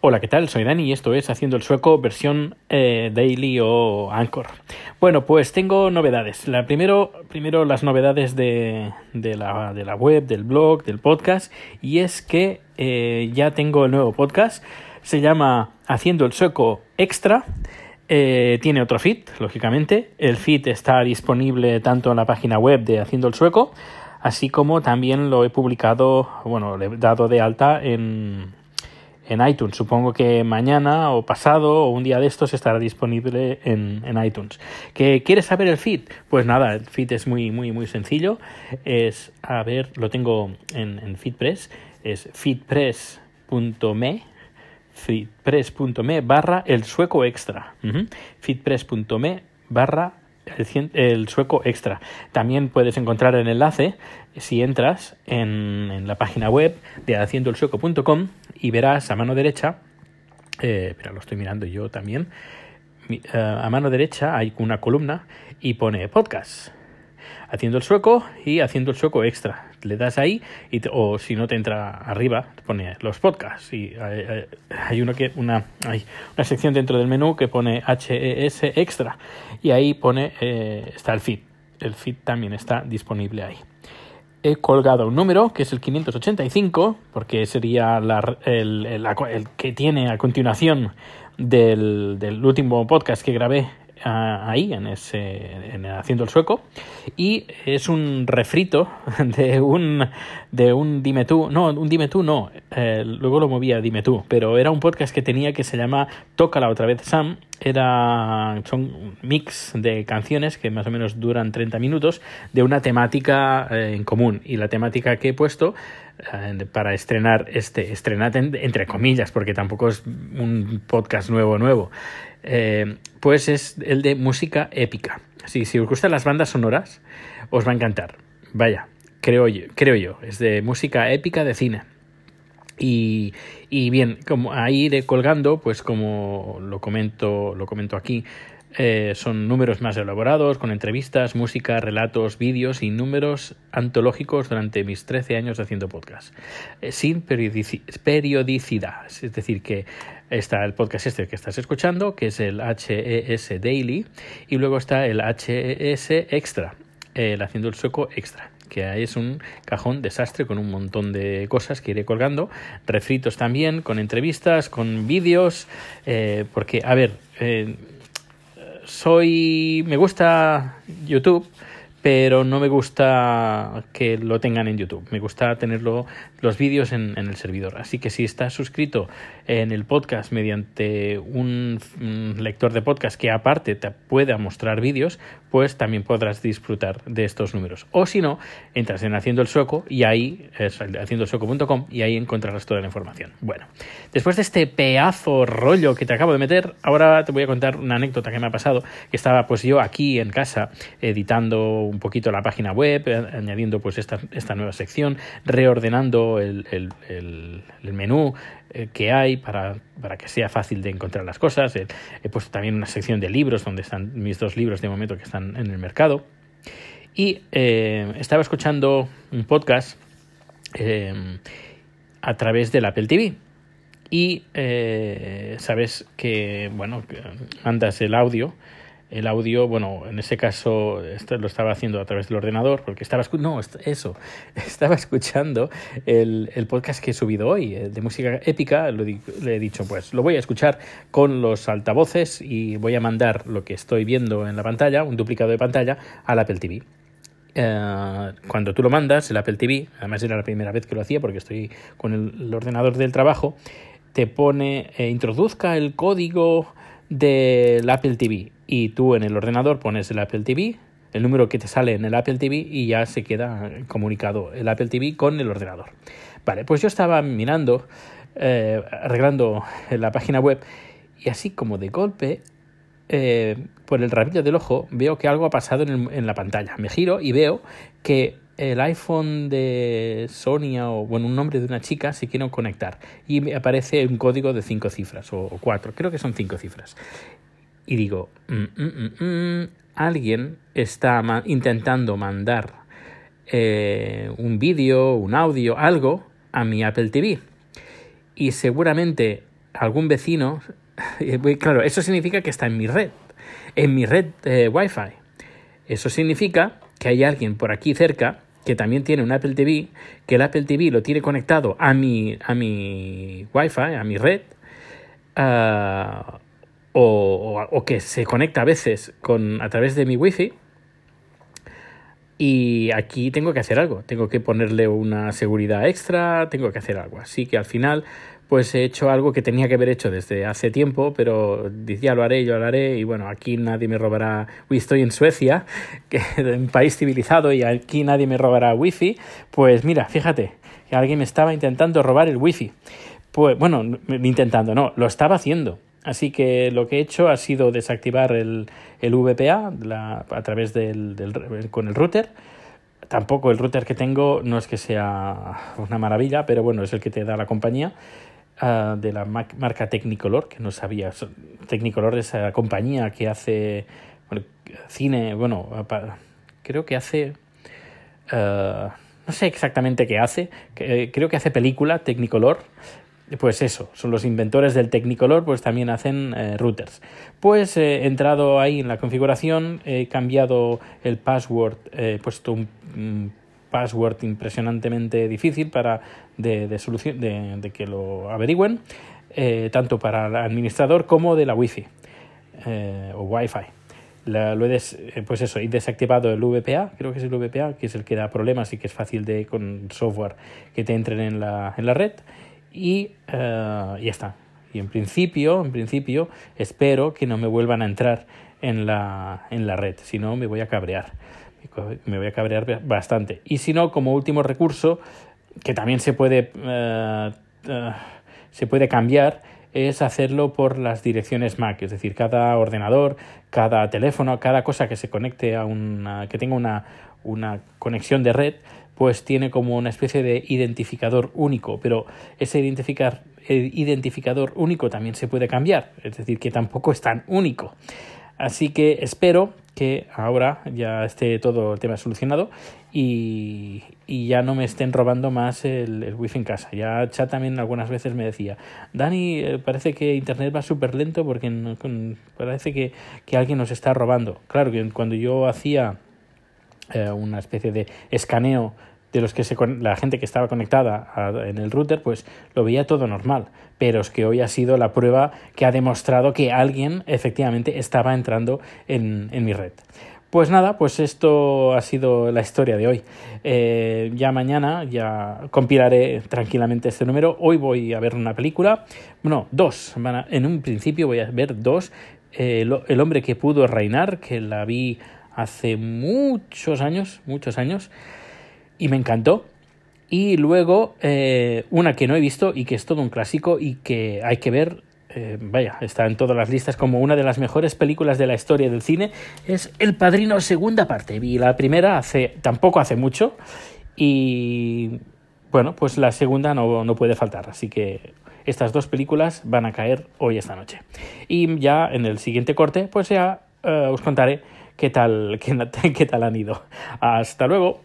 Hola, ¿qué tal? Soy Dani y esto es Haciendo el Sueco versión eh, Daily o Anchor. Bueno, pues tengo novedades. La primero, primero las novedades de, de, la, de la web, del blog, del podcast. Y es que eh, ya tengo el nuevo podcast. Se llama Haciendo el Sueco Extra. Eh, tiene otro feed, lógicamente. El feed está disponible tanto en la página web de Haciendo el Sueco, así como también lo he publicado, bueno, le he dado de alta en en iTunes. Supongo que mañana o pasado o un día de estos estará disponible en, en iTunes. ¿Que quieres saber el feed? Pues nada, el feed es muy, muy, muy sencillo. Es, a ver, lo tengo en, en FeedPress. Es feedpress.me feedpress.me barra el sueco extra. feedpress.me barra el, sueco extra. También puedes encontrar el enlace si entras en, la página web de haciendoelsueco.com y verás a mano derecha, eh, lo estoy mirando yo también, eh, a mano derecha hay una columna y pone podcast haciendo el sueco y haciendo el sueco extra. Le das ahí y o si no te entra arriba, te pone los podcasts y hay, una, que, una, hay una sección dentro del menú que pone HES extra y ahí pone eh, está el feed. El feed también está disponible ahí. He colgado un número que es el 585 porque sería el, el, que tiene a continuación del, del último podcast que grabé ahí en ese en haciendo el sueco. Y es un refrito de un de un dime tú. No un dime tú no. Eh, luego lo movía dime tú pero era un podcast que tenía que se llama Tócala otra vez Sam. Era son mix de canciones que más o menos duran 30 minutos de una temática eh, en común. Y la temática que he puesto eh, para estrenar este estrenar entre comillas porque tampoco es un podcast nuevo nuevo eh, pues es el de música épica. si os gustan las bandas sonoras, os va a encantar. Vaya, creo yo, creo yo. Es de música épica de cine. Y, y bien, como ahí de colgando, pues como lo comento, lo comento aquí, eh, son números más elaborados, con entrevistas, música, relatos, vídeos y números antológicos durante mis 13 años haciendo podcast. Eh, sin periodicidad. Es decir, que está el podcast este que estás escuchando, que es el HES Daily, y luego está el HES Extra, el Haciendo el Sueco Extra que ahí es un cajón desastre con un montón de cosas que iré colgando, refritos también, con entrevistas, con vídeos, eh, porque, a ver, soy. Me gusta YouTube, pero no me gusta que lo tengan en YouTube. Me gusta tenerlo los vídeos en, el servidor. Así que si estás suscrito en el podcast mediante un, lector de podcast que aparte te pueda mostrar vídeos, pues también podrás disfrutar de estos números. O si no, entras en Haciendo el Sueco y ahí, haciendoelsueco.com y ahí encontrarás toda la información. Bueno, después de este pedazo rollo que te acabo de meter, ahora te voy a contar una anécdota que me ha pasado, que estaba pues yo aquí en casa editando un poquito la página web, añadiendo pues esta, esta nueva sección, reordenando el, menú eh, que hay para, para, que sea fácil de encontrar las cosas. He, puesto también una sección de libros donde están mis dos libros de momento que están en el mercado. Y eh, estaba escuchando un podcast eh, a través del Apple TV. Y sabes que, bueno, mandas el audio el audio, bueno, en ese caso esto lo estaba haciendo a través del ordenador, porque estaba no, eso, estaba escuchando el, podcast que he subido hoy de música épica, le he dicho, pues lo voy a escuchar con los altavoces y voy a mandar lo que estoy viendo en la pantalla, un duplicado de pantalla, al Apple TV. Eh, cuando tú lo mandas, el Apple TV, además era la primera vez que lo hacía porque estoy con el, ordenador del trabajo, te pone, eh, introduzca el código del Apple TV y tú en el ordenador pones el Apple TV, el número que te sale en el Apple TV y ya se queda comunicado el Apple TV con el ordenador. Vale, pues yo estaba mirando, eh, arreglando la página web y así como de golpe, eh, por el rabillo del ojo, veo que algo ha pasado en, en, la pantalla. Me giro y veo que el iPhone de Sonia o bueno, un nombre de una chica se quiere conectar y me aparece un código de cinco cifras o, cuatro, creo que son cinco cifras y digo, mm, mm, mm, alguien está intentando mandar eh, un vídeo, un audio, algo a mi Apple TV. Y seguramente algún vecino, claro, eso significa que está en mi red, en mi red eh, Wi-Fi. Eso significa que hay alguien por aquí cerca que también tiene un Apple TV, que el Apple TV lo tiene conectado a mi, a mi Wi-Fi, a mi red, ah, o, o, que se conecta a veces con, a través de mi Wi-Fi. Y aquí tengo que hacer algo, tengo que ponerle una seguridad extra, tengo que hacer algo. Así que al final pues he hecho algo que tenía que haber hecho desde hace tiempo, pero ya lo haré, yo lo haré, y bueno, aquí nadie me robará, Uy, estoy en Suecia, que es un país civilizado, y aquí nadie me robará wifi, pues mira, fíjate, que alguien me estaba intentando robar el wifi. Pues bueno, intentando, no, lo estaba haciendo. Así que lo que he hecho ha sido desactivar el, el VPA a través del, del, con el router. Tampoco el router que tengo no es que sea una maravilla, pero bueno, es el que te da la compañía. Ah, de la marca Technicolor, que no sabía. Technicolor es la compañía que hace cine, bueno, creo que hace... Ah, no sé exactamente qué hace, eh, creo que hace película Technicolor. Pues eso, son los inventores del Technicolor, pues también hacen eh, routers. Pues he entrado ahí en la configuración, he cambiado el password, he puesto un password impresionantemente difícil para de, solución, de, que lo averigüen, eh, tanto para el administrador como de la Wi-Fi eh, o Wi-Fi. lo he eh, pues eso, he desactivado el VPA, creo que es el VPA, que es el que da problemas y que es fácil de con software que te entren en la, en la red y ya está. Y en principio, en principio, espero que no me vuelvan a entrar en la, en la red, si no me voy a cabrear me voy a cabrear bastante. Y si no, como último recurso, que también se puede, eh, eh, se puede cambiar, es hacerlo por las direcciones MAC, es decir, cada ordenador, cada teléfono, cada cosa que se conecte a una, que tenga una, una conexión de red, pues tiene como una especie de identificador único, pero ese identificar, identificador único también se puede cambiar, es decir, que tampoco es tan único. Así que espero que ahora ya esté todo el tema solucionado y, ya no me estén robando más el, el, wifi en casa. Ya Chat también algunas veces me decía, Dani, eh, parece que Internet va súper lento porque parece que, que, alguien nos está robando. Claro que cuando yo hacía eh, una especie de escaneo de los que se, la gente que estaba conectada en el router, pues lo veía todo normal. Pero es que hoy ha sido la prueba que ha demostrado que alguien efectivamente estaba entrando en, en mi red. Pues nada, pues esto ha sido la historia de hoy. Eh, ya mañana ya compilaré tranquilamente este número. Hoy voy a ver una película. Bueno, dos. en un principio voy a ver dos. Eh, el hombre que pudo reinar, que la vi hace muchos años, muchos años y me encantó. Y luego eh, una que no he visto y que es todo un clásico y que hay que ver, eh, vaya, está en todas las listas como una de las mejores películas de la historia del cine, es El Padrino segunda parte. Vi la primera hace, tampoco hace mucho y bueno, pues la segunda no, no puede faltar. Así que estas dos películas van a caer hoy esta noche. Y ya en el siguiente corte, pues ya eh, os contaré qué tal, qué, qué tal han ido. Hasta luego.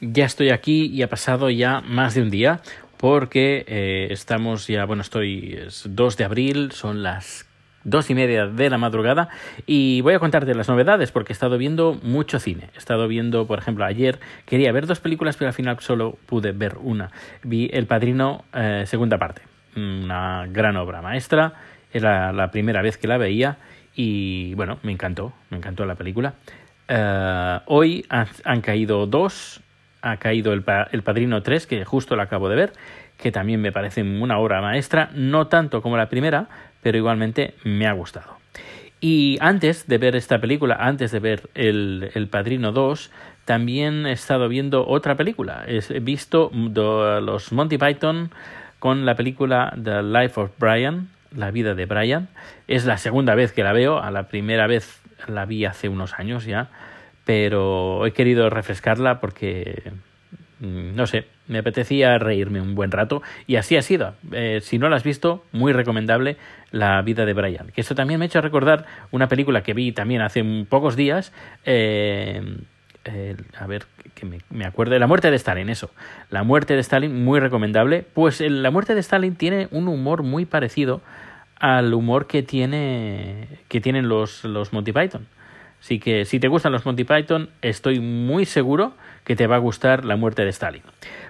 Ya estoy aquí y ha pasado ya más de un día porque eh, estamos ya, bueno, estoy, es 2 de abril, son las dos y media de la madrugada y voy a contarte las novedades porque he estado viendo mucho cine. He estado viendo, por ejemplo, ayer quería ver dos películas pero al final solo pude ver una. Vi El Padrino eh, segunda parte, una gran obra maestra, era la primera vez que la veía y bueno, me encantó, me encantó la película. Eh, hoy han caído dos ha caído el, el Padrino 3, que justo lo acabo de ver, que también me parece una obra maestra, no tanto como la primera, pero igualmente me ha gustado. Y antes de ver esta película, antes de ver El, el Padrino 2, también he estado viendo otra película. He visto los Monty Python con la película The Life of Brian, La vida de Brian. Es la segunda vez que la veo, a la primera vez la vi hace unos años ya pero he querido refrescarla porque, mm, no sé, me apetecía reírme un buen rato y así ha sido. Eh, si no la has visto, muy recomendable La vida de Brian. Que eso también me ha hecho recordar una película que vi también hace pocos días. Eh, a ver, que me, me acuerde. La muerte de Stalin, eso. La muerte de Stalin, muy recomendable. Pues la muerte de Stalin tiene un humor muy parecido al humor que tiene que tienen los, los Monty Python. Así que si te gustan los Monty Python, estoy muy seguro que te va a gustar La muerte de Stalin.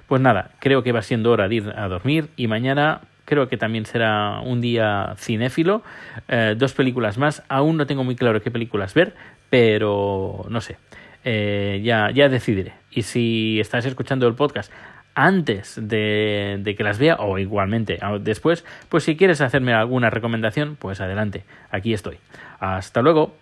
Pues nada, creo que va siendo hora de ir a dormir y mañana creo que también será un día cinéfilo. Eh, dos películas más. Aún no tengo muy claro qué películas ver, pero no sé. Eh, ya, ya decidiré. Y si estás escuchando el podcast antes de, de, que las vea o igualmente después, pues si quieres hacerme alguna recomendación, pues adelante, aquí estoy. Hasta luego.